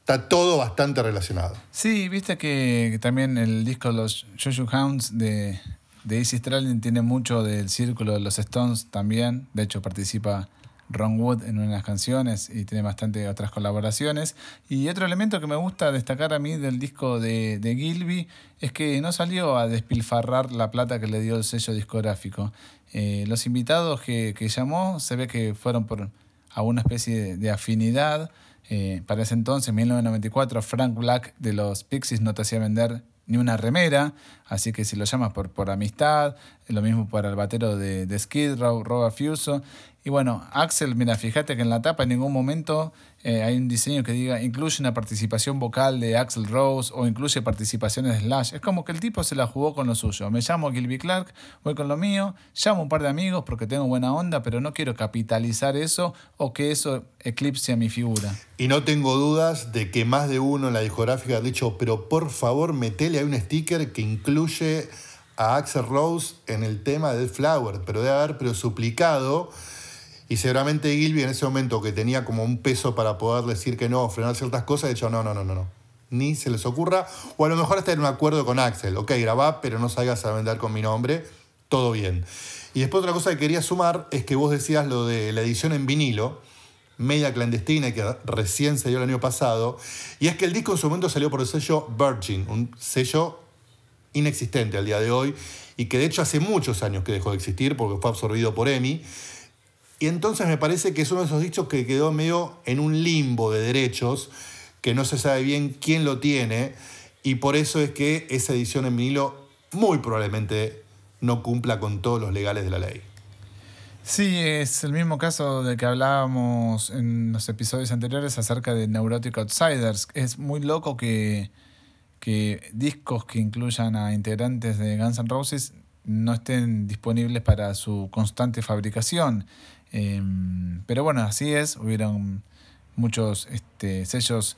Speaker 2: está todo bastante relacionado.
Speaker 3: Sí, viste que, también el disco Los Joshua Hounds de, de Izzy tiene mucho del círculo de los Stones también. De hecho, participa Ron Wood en unas canciones y tiene bastante otras colaboraciones. Y otro elemento que me gusta destacar a mí del disco de, de Gilby es que no salió a despilfarrar la plata que le dio el sello discográfico. Eh, los invitados que, que llamó se ve que fueron por a una especie de, afinidad. Eh, para ese entonces, en 1994, Frank Black de los Pixies no te hacía vender ni una remera, así que si lo llamas por, por amistad, lo mismo para el batero de, de Skid Row, Fuso. Y bueno, Axel, mira, fíjate que en la tapa en ningún momento eh, hay un diseño que diga incluye una participación vocal de Axel Rose o incluye participaciones de Slash. Es como que el tipo se la jugó con lo suyo. Me llamo Gilby Clark, voy con lo mío, llamo un par de amigos porque tengo buena onda, pero no quiero capitalizar eso o que eso eclipse a mi figura.
Speaker 2: Y no tengo dudas de que más de uno en la discográfica ha dicho, pero por favor metele ahí un sticker que incluye a Axel Rose en el tema de Flower, pero debe haber pero suplicado. Y seguramente Gilby en ese momento que tenía como un peso para poder decir que no, frenar ciertas cosas, ha dicho, no, no, no, no, no. Ni se les ocurra. O a lo mejor está en un acuerdo con Axel. Ok, grabá, pero no salgas a vender con mi nombre. Todo bien. Y después otra cosa que quería sumar es que vos decías lo de la edición en vinilo media clandestina que recién salió el año pasado. Y es que el disco en su momento salió por el sello Virgin, un sello inexistente al día de hoy y que de hecho hace muchos años que dejó de existir porque fue absorbido por EMI. Y entonces me parece que es uno de esos dichos que quedó medio en un limbo de derechos, que no se sabe bien quién lo tiene, y por eso es que esa edición en vinilo muy probablemente no cumpla con todos los legales de la ley.
Speaker 3: Sí, es el mismo caso del que hablábamos en los episodios anteriores acerca de Neurotic Outsiders. Es muy loco que, que discos que incluyan a integrantes de Guns N' Roses no estén disponibles para su constante fabricación. Eh, pero bueno, así es. Hubieron muchos este, sellos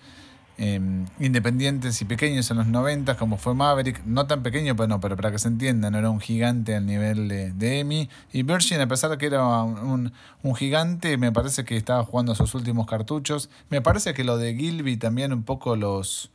Speaker 3: eh, independientes y pequeños en los 90, como fue Maverick, no tan pequeño, pero no, pero para que se entienda, no era un gigante al nivel de, de EMI. Y Virgin, a pesar de que era un, un gigante, me parece que estaba jugando sus últimos cartuchos. Me parece que lo de Gilby también un poco los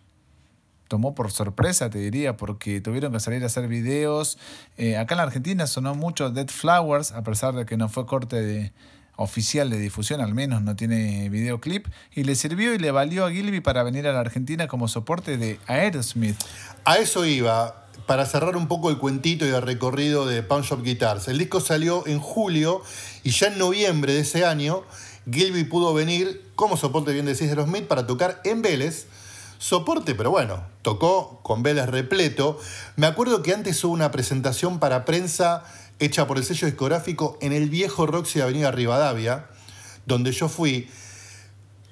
Speaker 3: tomó por sorpresa, te diría, porque tuvieron que salir a hacer videos. Eh, acá en la Argentina sonó mucho Dead Flowers, a pesar de que no fue corte de, oficial de difusión, al menos no tiene videoclip, y le sirvió y le valió a Gilby para venir a la Argentina como soporte de Aerosmith.
Speaker 2: A eso iba, para cerrar un poco el cuentito y el recorrido de Pound Shop Guitars. El disco salió en julio y ya en noviembre de ese año, Gilby pudo venir como soporte, bien decís, de Aerosmith para tocar en Vélez, soporte, pero bueno, tocó con Vélez repleto. Me acuerdo que antes hubo una presentación para prensa hecha por el sello discográfico en el viejo Roxy de Avenida Rivadavia, donde yo fui.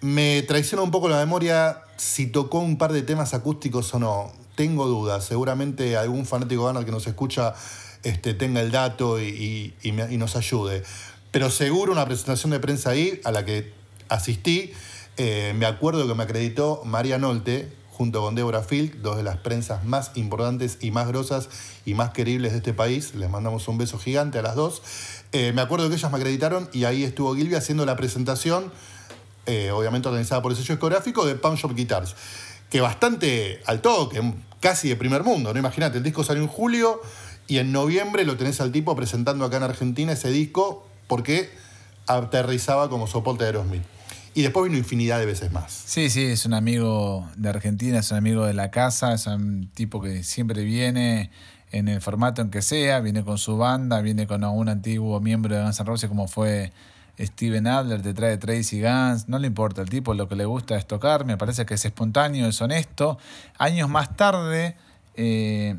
Speaker 2: Me traiciona un poco la memoria si tocó un par de temas acústicos o no. Tengo dudas. Seguramente algún fanático ganar que nos escucha este, tenga el dato y, y- y me- y nos ayude. Pero seguro una presentación de prensa ahí a la que asistí. Eh, me acuerdo que me acreditó María Nolte junto con Débora Filk, dos de las prensas más importantes y más grosas y más queribles de este país. Les mandamos un beso gigante a las dos. Eh, me acuerdo que ellas me acreditaron y ahí estuvo Gilby haciendo la presentación eh, obviamente organizada por el sello discográfico, de Pound Shop Guitars. Que bastante al toque, casi de primer mundo, ¿no? Imagínate, el disco salió en julio y en noviembre lo tenés al tipo presentando acá en Argentina ese disco porque aterrizaba como soporte de Aerosmith. Y después vino infinidad de veces más.
Speaker 3: Sí, sí, es un amigo de Argentina, es un amigo de la casa, es un tipo que siempre viene en el formato en que sea, viene con su banda, viene con algún antiguo miembro de Guns N' Roses como fue Steven Adler, te trae Tracy Guns, no le importa, el tipo lo que le gusta es tocar, me parece que es espontáneo, es honesto. Años más tarde, eh,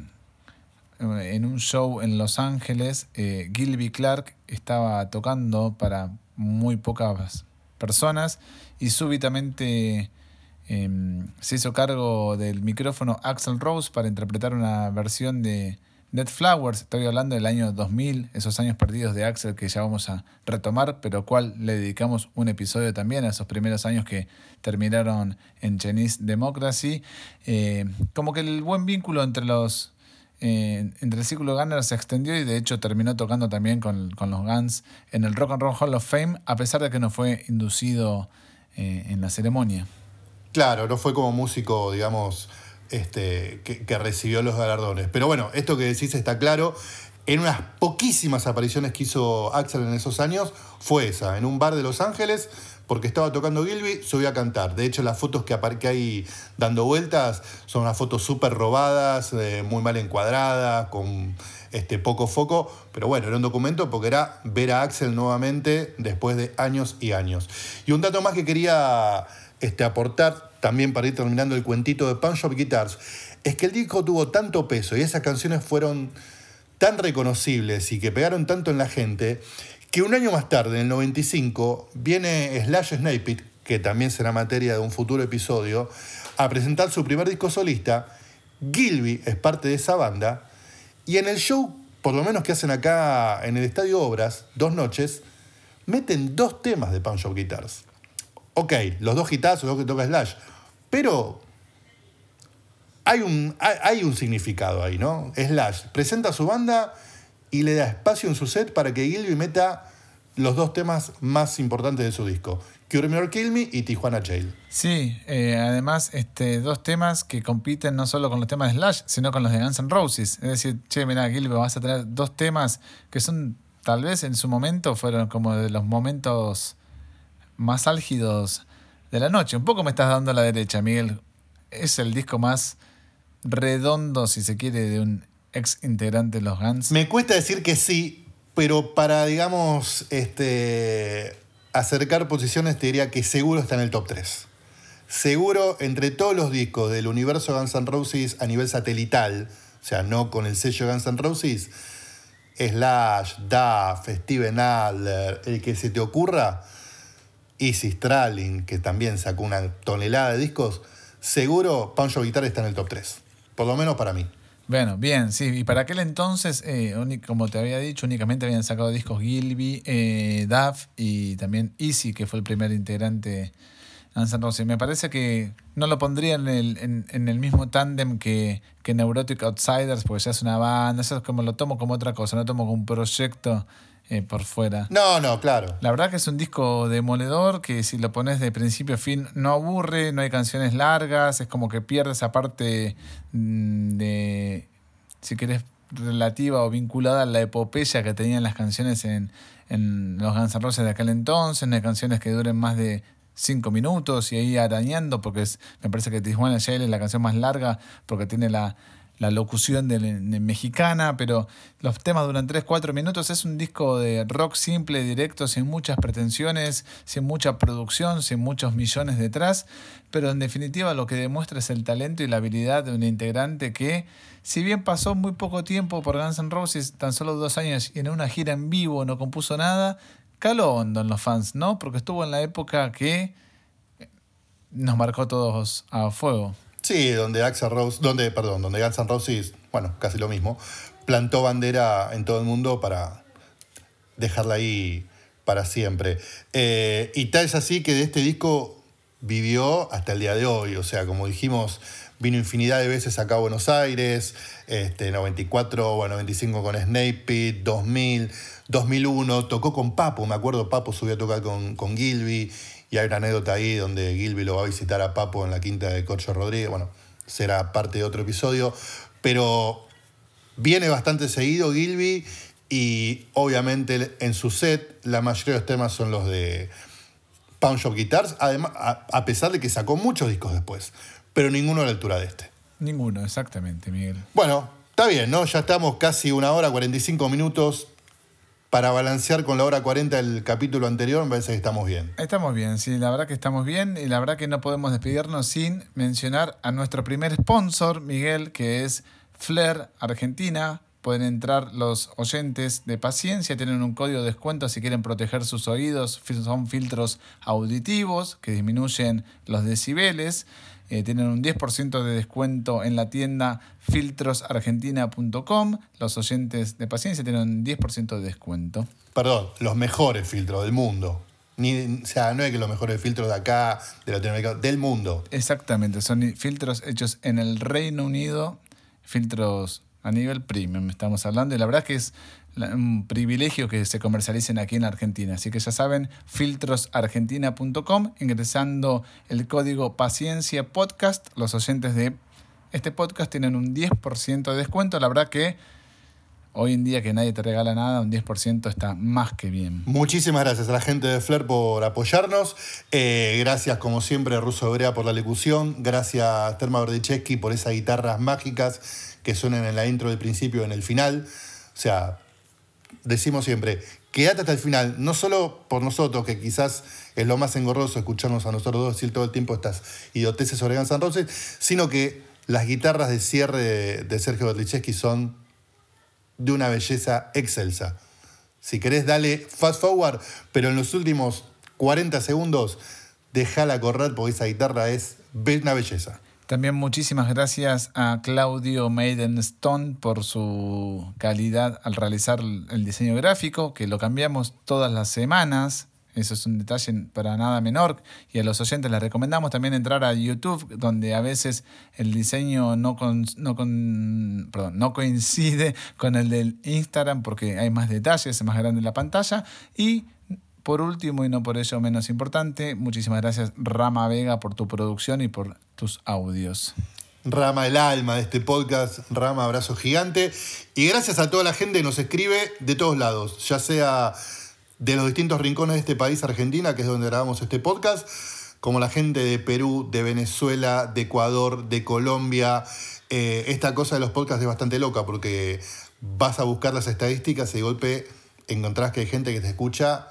Speaker 3: en un show en Los Ángeles, eh, Gilby Clark estaba tocando para muy pocas personas y súbitamente eh, se hizo cargo del micrófono Axel Rose para interpretar una versión de Dead Flowers. Estoy hablando del año 2000, esos años perdidos de Axel que ya vamos a retomar, pero cual le dedicamos un episodio también a esos primeros años que terminaron en Chinese Democracy. Eh, como que el buen vínculo entre los eh, entre el círculo Gunner se extendió y de hecho terminó tocando también con, con los Guns en el Rock and Roll Hall of Fame, a pesar de que no fue inducido eh, en la ceremonia.
Speaker 2: Claro, no fue como músico, digamos, este, que, que recibió los galardones. Pero bueno, esto que decís está claro. En unas poquísimas apariciones que hizo Axel en esos años, fue esa, en un bar de Los Ángeles, porque estaba tocando Gilby, subió a cantar. De hecho, las fotos que, que hay dando vueltas son unas fotos súper robadas, eh, muy mal encuadradas, con este, poco foco. Pero bueno, era un documento porque era ver a Axel nuevamente después de años y años. Y un dato más que quería este, aportar también para ir terminando el cuentito de Punch Up Guitars, es que el disco tuvo tanto peso y esas canciones fueron tan reconocibles y que pegaron tanto en la gente, que un año más tarde, en el 95, viene Slash Snapeit, que también será materia de un futuro episodio, a presentar su primer disco solista. Gilby es parte de esa banda, y en el show, por lo menos que hacen acá en el Estadio Obras, dos noches, meten dos temas de Punch Up Guitars. Ok, los dos hitazos, los que toca Slash, pero hay un, hay un significado ahí, ¿no? Slash presenta a su banda y le da espacio en su set para que Gilby meta los dos temas más importantes de su disco, Cure Me or Kill Me y Tijuana Jail.
Speaker 3: Sí, eh, además este, dos temas que compiten no solo con los temas de Slash, sino con los de Guns N' Roses. Es decir, che, mira, Gilby, vas a tener dos temas que son, tal vez en su momento, fueron como de los momentos más álgidos de la noche. Un poco me estás dando a la derecha, Miguel. Es el disco más redondo, si se quiere, de un ex integrante de los Guns.
Speaker 2: Me cuesta decir que sí, pero para, digamos, este, acercar posiciones te diría que seguro está en el top 3. Seguro entre todos los discos del universo Guns N' Roses a nivel satelital, o sea, no con el sello Guns N' Roses, Slash, Duff, Steven Adler, el que se te ocurra, Easy Stralin, que también sacó una tonelada de discos, seguro Pancho Guitar está en el top 3. Por lo menos para mí.
Speaker 3: Bueno, bien, sí. Y para aquel entonces, eh, como te había dicho, únicamente habían sacado discos Gilby, eh, Duff y también Easy, que fue el primer integrante de Guns N' Roses. Me parece que no lo pondría en el, en el mismo tándem que, que Neurotic Outsiders, porque ya es una banda, eso es como lo tomo como otra cosa, no tomo como un proyecto eh, por fuera.
Speaker 2: No, no, claro.
Speaker 3: La verdad que es un disco demoledor que si lo pones de principio a fin no aburre, no hay canciones largas, es como que pierde esa parte mm, de, si querés, relativa o vinculada a la epopeya que tenían las canciones en, en los Guns N' Roses de aquel entonces, no hay canciones que duren más de cinco minutos y ahí arañando, porque es- me parece que Tijuana Jail es la canción más larga porque tiene la, la locución de, de mexicana, pero los temas duran 3-4 minutos. Es un disco de rock simple, directo, sin muchas pretensiones, sin mucha producción, sin muchos millones detrás, pero en definitiva lo que demuestra es el talento y la habilidad de un integrante que, si bien pasó muy poco tiempo por Guns N' Roses, tan solo dos años y en una gira en vivo no compuso nada, caló hondo en los fans, ¿no? Porque estuvo en la época que nos marcó todos a fuego.
Speaker 2: Sí, donde Axel Rose, donde, perdón, donde Guns N' bueno, casi lo mismo, plantó bandera en todo el mundo para dejarla ahí para siempre. Eh, y tal es así que de este disco vivió hasta el día de hoy. O sea, como dijimos, vino infinidad de veces acá a Buenos Aires, este, 94, bueno, 95 con Snape Pit, 2000, 2001, tocó con Papo, me acuerdo, Papo subió a tocar con, con Gilby, y hay una anécdota ahí donde Gilby lo va a visitar a Papo en la quinta de Corcho Rodríguez, bueno, será parte de otro episodio, pero viene bastante seguido Gilby y obviamente en su set la mayoría de los temas son los de Pound Shop Guitars, además, a, a pesar de que sacó muchos discos después, pero ninguno a la altura de este.
Speaker 3: Ninguno, exactamente, Miguel.
Speaker 2: Bueno, está bien, ¿no? Ya estamos casi una hora, 45 minutos. Para balancear con la hora 40 del capítulo anterior, me parece que estamos bien.
Speaker 3: Estamos bien, sí, la verdad que estamos bien y la verdad que no podemos despedirnos sin mencionar a nuestro primer sponsor, Miguel, que es Flair Argentina. Pueden entrar los oyentes de paciencia, tienen un código de descuento si quieren proteger sus oídos. Son filtros auditivos que disminuyen los decibeles. Eh, tienen un 10% de descuento en la tienda filtrosargentina.com. Los oyentes de paciencia tienen un 10% de descuento.
Speaker 2: Perdón, los mejores filtros del mundo. Ni, o sea, no es que los mejores filtros de acá, de Latinoamérica, del mundo.
Speaker 3: Exactamente, son filtros hechos en el Reino Unido, filtros a nivel premium, estamos hablando, y la verdad que es un privilegio que se comercialicen aquí en Argentina. Así que ya saben, filtrosargentina.com, ingresando el código Paciencia Podcast, los oyentes de este podcast tienen un 10% de descuento. La verdad que hoy en día que nadie te regala nada, un 10% está más que bien.
Speaker 2: Muchísimas gracias a la gente de Flair por apoyarnos. Eh, gracias, como siempre, a Russo Hebrea por la locución. Gracias Terma Berdichevsky por esas guitarras mágicas que suenan en la intro del principio y en el final. O sea, decimos siempre, quédate hasta el final, no solo por nosotros, que quizás es lo más engorroso escucharnos a nosotros dos decir todo el tiempo estas idioteces sobre Guns N' sino que las guitarras de cierre de, Sergio Berdichevsky son de una belleza excelsa. Si querés, dale fast forward, pero en los últimos 40 segundos, déjala correr porque esa guitarra es una belleza.
Speaker 3: También muchísimas gracias a Claudio Maidenstone por su calidad al realizar el diseño gráfico, que lo cambiamos todas las semanas. Eso es un detalle para nada menor. Y a los oyentes les recomendamos también entrar a YouTube, donde a veces el diseño no, con- no, con- perdón, no coincide con el del Instagram porque hay más detalles, es más grande la pantalla. Y por último, y no por ello menos importante, muchísimas gracias Rama Vega por tu producción y por tus audios.
Speaker 2: Rama el alma de este podcast, Rama abrazo gigante. Y gracias a toda la gente que nos escribe de todos lados, ya sea de los distintos rincones de este país, Argentina, que es donde grabamos este podcast, como la gente de Perú, de Venezuela, de Ecuador, de Colombia. Eh, esta cosa de los podcasts es bastante loca porque vas a buscar las estadísticas y de golpe encontrás que hay gente que te escucha,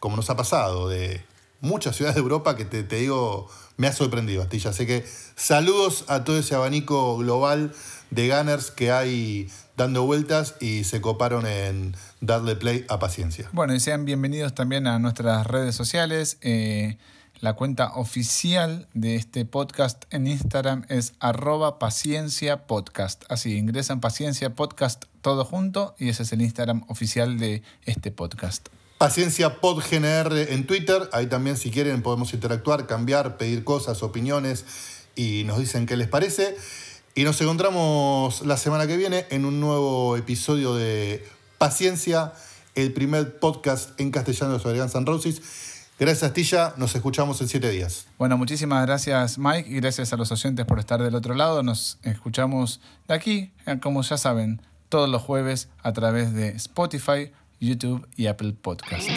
Speaker 2: como nos ha pasado, de muchas ciudades de Europa que te, te digo, me ha sorprendido, Astilla. Así que saludos a todo ese abanico global de gunners que hay dando vueltas y se coparon en darle play a paciencia.
Speaker 3: Bueno, y sean bienvenidos también a nuestras redes sociales. Eh, la cuenta oficial de este podcast en Instagram es arroba paciencia podcast. Así, ingresan paciencia podcast todo junto y ese es el Instagram oficial de este podcast.
Speaker 2: Paciencia PodGNR en Twitter. Ahí también, si quieren, podemos interactuar, cambiar, pedir cosas, opiniones y nos dicen qué les parece. Y nos encontramos la semana que viene en un nuevo episodio de Paciencia, el primer podcast en castellano sobre Guns N' Roses. Gracias, Astilla. Nos escuchamos en siete días.
Speaker 3: Bueno, muchísimas gracias Mike y gracias a los oyentes por estar del otro lado. Nos escuchamos de aquí, como ya saben, todos los jueves a través de Spotify, YouTube y Apple Podcast.